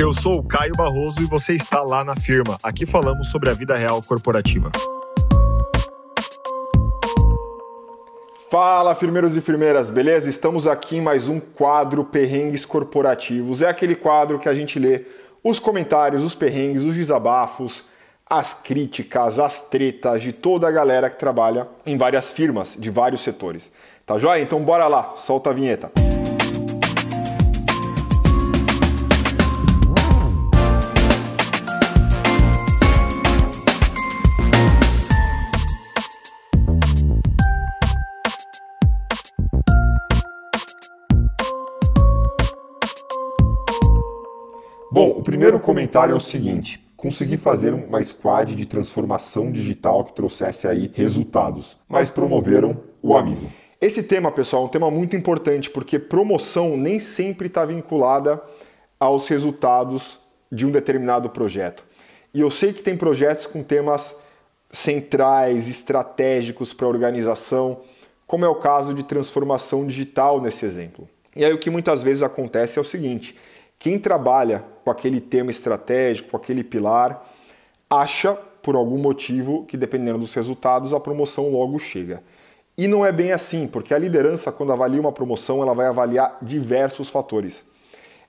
Eu sou o Caio Barroso e você está lá na firma. Aqui falamos sobre a vida real corporativa. Fala, firmeiros e firmeiras, beleza? Estamos aqui em mais um quadro Perrengues Corporativos. É aquele quadro que a gente lê os comentários, os perrengues, os desabafos, as críticas, as tretas de toda a galera que trabalha em várias firmas, de vários setores. Tá joia? Então bora lá, solta a vinheta. Bom, o primeiro comentário é o seguinte: consegui fazer uma squad de transformação digital que trouxesse aí resultados, mas promoveram o amigo. Esse tema, pessoal, é um tema muito importante porque promoção nem sempre está vinculada aos resultados de um determinado projeto. E eu sei que tem projetos com temas centrais, estratégicos para a organização, como é o caso de transformação digital nesse exemplo. E aí o que muitas vezes acontece é o seguinte: quem trabalha com aquele tema estratégico, com aquele pilar, acha por algum motivo que dependendo dos resultados a promoção logo chega. E não é bem assim, porque a liderança quando avalia uma promoção, ela vai avaliar diversos fatores.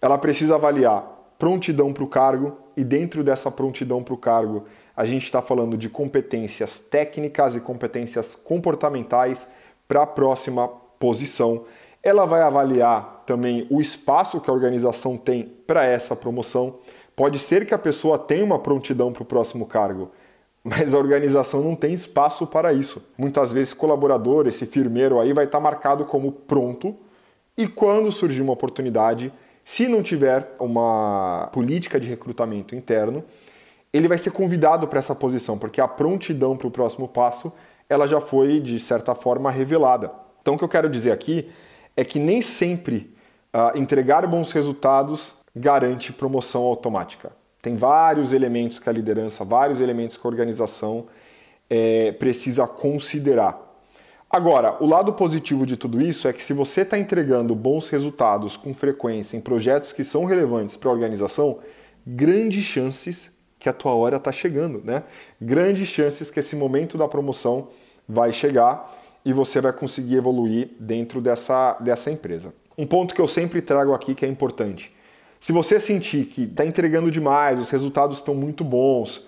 Ela precisa avaliar prontidão para o cargo e dentro dessa prontidão para o cargo, a gente está falando de competências técnicas e competências comportamentais para a próxima posição. Ela vai avaliar também o espaço que a organização tem para essa promoção. Pode ser que a pessoa tenha uma prontidão para o próximo cargo, mas a organização não tem espaço para isso. Muitas vezes, colaborador, esse firmeiro aí, vai estar tá marcado como pronto e quando surgir uma oportunidade, se não tiver uma política de recrutamento interno, ele vai ser convidado para essa posição, porque a prontidão para o próximo passo ela já foi, de certa forma, revelada. Então, o que eu quero dizer aqui é que nem sempre uh, entregar bons resultados garante promoção automática. Tem vários elementos que a liderança, vários elementos que a organização é, precisa considerar. Agora, o lado positivo de tudo isso é que se você está entregando bons resultados com frequência em projetos que são relevantes para a organização, grandes chances que a tua hora está chegando, né? Grandes chances que esse momento da promoção vai chegar e você vai conseguir evoluir dentro dessa, dessa empresa. Um ponto que eu sempre trago aqui que é importante. Se você sentir que está entregando demais, os resultados estão muito bons,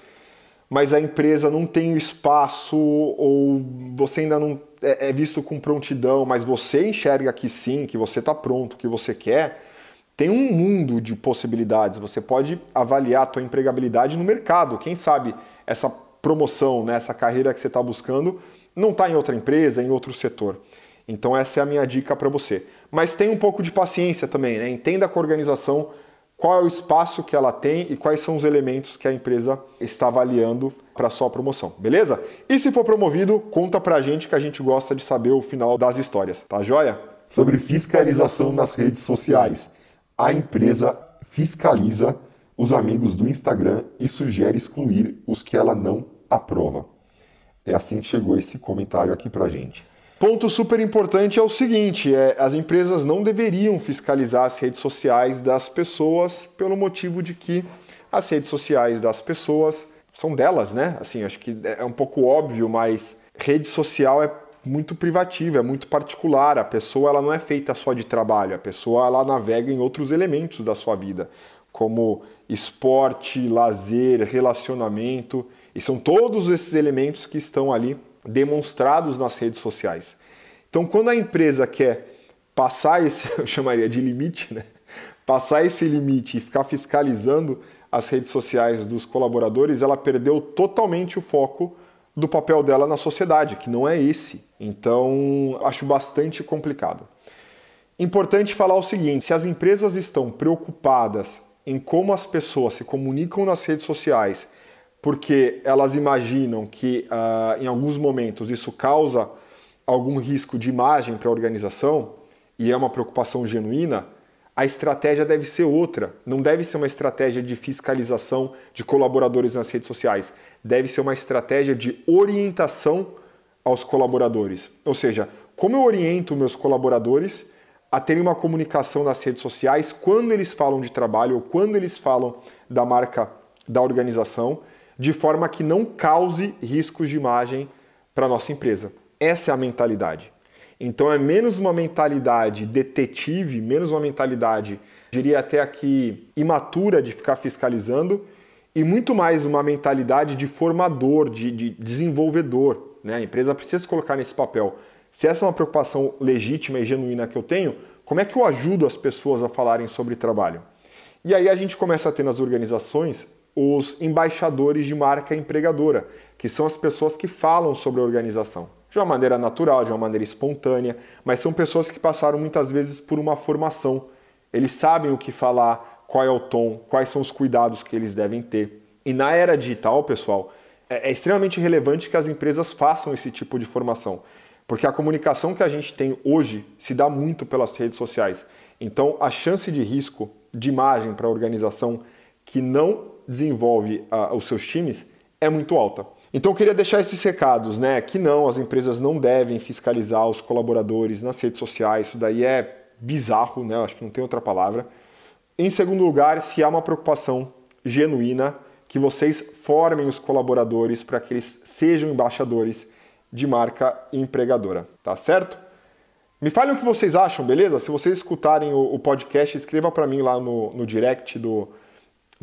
mas a empresa não tem espaço ou você ainda não é, é visto com prontidão, mas você enxerga que sim, que você está pronto, que você quer, tem um mundo de possibilidades. Você pode avaliar a tua empregabilidade no mercado. Quem sabe essa promoção, né, essa carreira que você está buscando, não está em outra empresa, em outro setor. Então essa é a minha dica para você. Mas tenha um pouco de paciência também, né? entenda com a organização qual é o espaço que ela tem e quais são os elementos que a empresa está avaliando para sua promoção, beleza? E se for promovido, conta pra gente que a gente gosta de saber o final das histórias, tá joia? Sobre fiscalização nas redes sociais. A empresa fiscaliza os amigos do Instagram e sugere excluir os que ela não aprova. É assim que chegou esse comentário aqui pra gente. Ponto super importante é o seguinte: é, as empresas não deveriam fiscalizar as redes sociais das pessoas pelo motivo de que as redes sociais das pessoas são delas, né? Assim, acho que é um pouco óbvio, mas rede social é muito privativa, é muito particular. A pessoa ela não é feita só de trabalho, a pessoa ela navega em outros elementos da sua vida, como esporte, lazer, relacionamento. E são todos esses elementos que estão ali demonstrados nas redes sociais. Então, quando a empresa quer passar esse, eu chamaria de limite, né? Passar esse limite e ficar fiscalizando as redes sociais dos colaboradores, ela perdeu totalmente o foco do papel dela na sociedade, que não é esse. Então, acho bastante complicado. Importante falar o seguinte: se as empresas estão preocupadas em como as pessoas se comunicam nas redes sociais porque elas imaginam que uh, em alguns momentos isso causa algum risco de imagem para a organização e é uma preocupação genuína, a estratégia deve ser outra. Não deve ser uma estratégia de fiscalização de colaboradores nas redes sociais. Deve ser uma estratégia de orientação aos colaboradores. Ou seja, como eu oriento meus colaboradores a terem uma comunicação nas redes sociais quando eles falam de trabalho ou quando eles falam da marca da organização, de forma que não cause riscos de imagem para nossa empresa. Essa é a mentalidade. Então é menos uma mentalidade detetive, menos uma mentalidade, diria até aqui, imatura de ficar fiscalizando, e muito mais uma mentalidade de formador, de, de desenvolvedor. Né? A empresa precisa se colocar nesse papel. Se essa é uma preocupação legítima e genuína que eu tenho, como é que eu ajudo as pessoas a falarem sobre trabalho? E aí a gente começa a ter nas organizações os embaixadores de marca empregadora, que são as pessoas que falam sobre a organização. De uma maneira natural, de uma maneira espontânea, mas são pessoas que passaram muitas vezes por uma formação. Eles sabem o que falar, qual é o tom, quais são os cuidados que eles devem ter. E na era digital, pessoal, é, é extremamente relevante que as empresas façam esse tipo de formação, porque a comunicação que a gente tem hoje se dá muito pelas redes sociais. Então, a chance de risco de imagem para a organização que não desenvolve uh, os seus times é muito alta. Então eu queria deixar esses recados, né? Que não, as empresas não devem fiscalizar os colaboradores nas redes sociais, isso daí é bizarro, né? Acho que não tem outra palavra. Em segundo lugar, se há uma preocupação genuína que vocês formem os colaboradores para que eles sejam embaixadores de marca empregadora, tá certo? Me falem o que vocês acham, beleza? Se vocês escutarem o, o podcast, escreva para mim lá no, no direct do,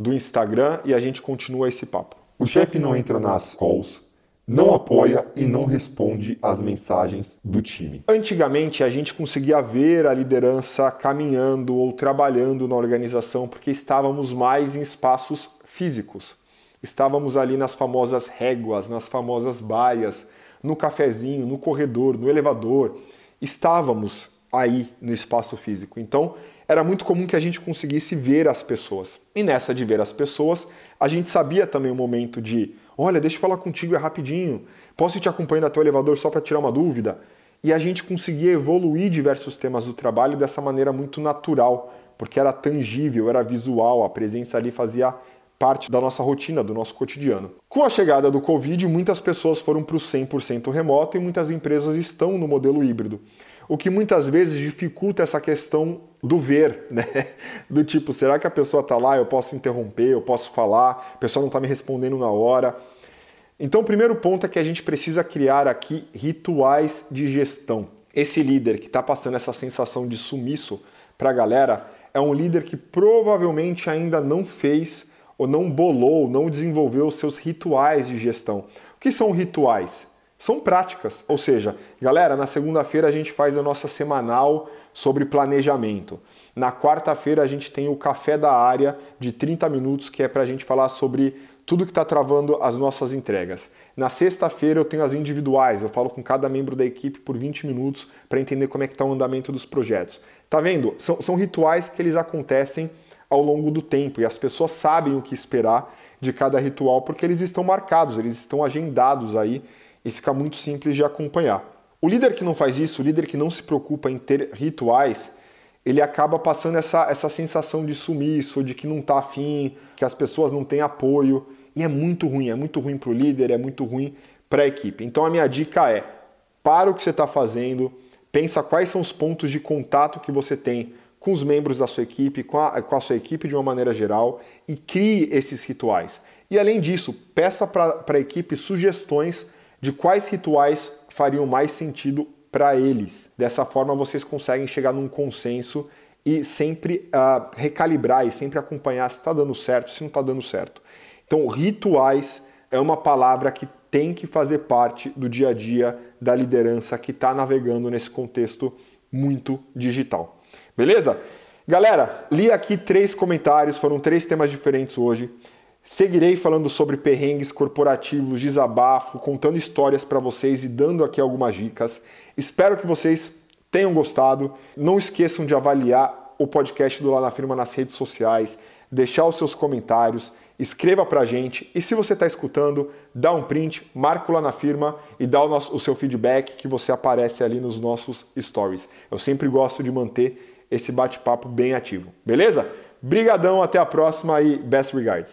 do Instagram e a gente continua esse papo. O chefe não entra nas calls, não apoia e não responde às mensagens do time. Antigamente a gente conseguia ver a liderança caminhando ou trabalhando na organização porque estávamos mais em espaços físicos. Estávamos ali nas famosas réguas, nas famosas baias, no cafezinho, no corredor, no elevador. Estávamos aí no espaço físico. Então, era muito comum que a gente conseguisse ver as pessoas. E nessa de ver as pessoas, a gente sabia também o momento de, olha, deixa eu falar contigo, é rapidinho. Posso ir te acompanhando até o elevador só para tirar uma dúvida? E a gente conseguia evoluir diversos temas do trabalho dessa maneira muito natural, porque era tangível, era visual, a presença ali fazia parte da nossa rotina, do nosso cotidiano. Com a chegada do Covid, muitas pessoas foram para o 100% remoto e muitas empresas estão no modelo híbrido o que muitas vezes dificulta essa questão do ver, né? Do tipo, será que a pessoa está lá, eu posso interromper, eu posso falar, a pessoa não está me respondendo na hora. Então, o primeiro ponto é que a gente precisa criar aqui rituais de gestão. Esse líder que está passando essa sensação de sumiço para a galera é um líder que provavelmente ainda não fez ou não bolou, não desenvolveu os seus rituais de gestão. O que são rituais? São práticas. Ou seja, galera, na segunda-feira a gente faz a nossa semanal sobre planejamento. Na quarta-feira a gente tem o café da área de 30 minutos, que é para a gente falar sobre tudo que está travando as nossas entregas. Na sexta-feira eu tenho as individuais, eu falo com cada membro da equipe por 20 minutos para entender como é que está o andamento dos projetos. Tá vendo? São, são rituais que eles acontecem ao longo do tempo e as pessoas sabem o que esperar de cada ritual porque eles estão marcados, eles estão agendados aí e fica muito simples de acompanhar. O líder que não faz isso, o líder que não se preocupa em ter rituais, ele acaba passando essa, essa sensação de sumiço, de que não está afim, que as pessoas não têm apoio. E é muito ruim, é muito ruim para o líder, é muito ruim para a equipe. Então a minha dica é: para o que você está fazendo, pensa quais são os pontos de contato que você tem com os membros da sua equipe, com a, com a sua equipe de uma maneira geral e crie esses rituais. E além disso, peça para a equipe sugestões de quais rituais fariam mais sentido para eles. Dessa forma, vocês conseguem chegar num consenso e sempre uh, recalibrar e sempre acompanhar se está dando certo, se não está dando certo. Então, rituais é uma palavra que tem que fazer parte do dia a dia da liderança que está navegando nesse contexto muito digital. Beleza? Galera, li aqui três comentários, foram três temas diferentes hoje. Seguirei falando sobre perrengues corporativos, desabafo, contando histórias para vocês e dando aqui algumas dicas. Espero que vocês tenham gostado. Não esqueçam de avaliar o podcast do Lá na Firma nas redes sociais, deixar os seus comentários, escreva para a gente e se você está escutando, dá um print, marca lá na firma e dá o, nosso, o seu feedback que você aparece ali nos nossos stories. Eu sempre gosto de manter esse bate-papo bem ativo, beleza? Brigadão, até a próxima e best regards.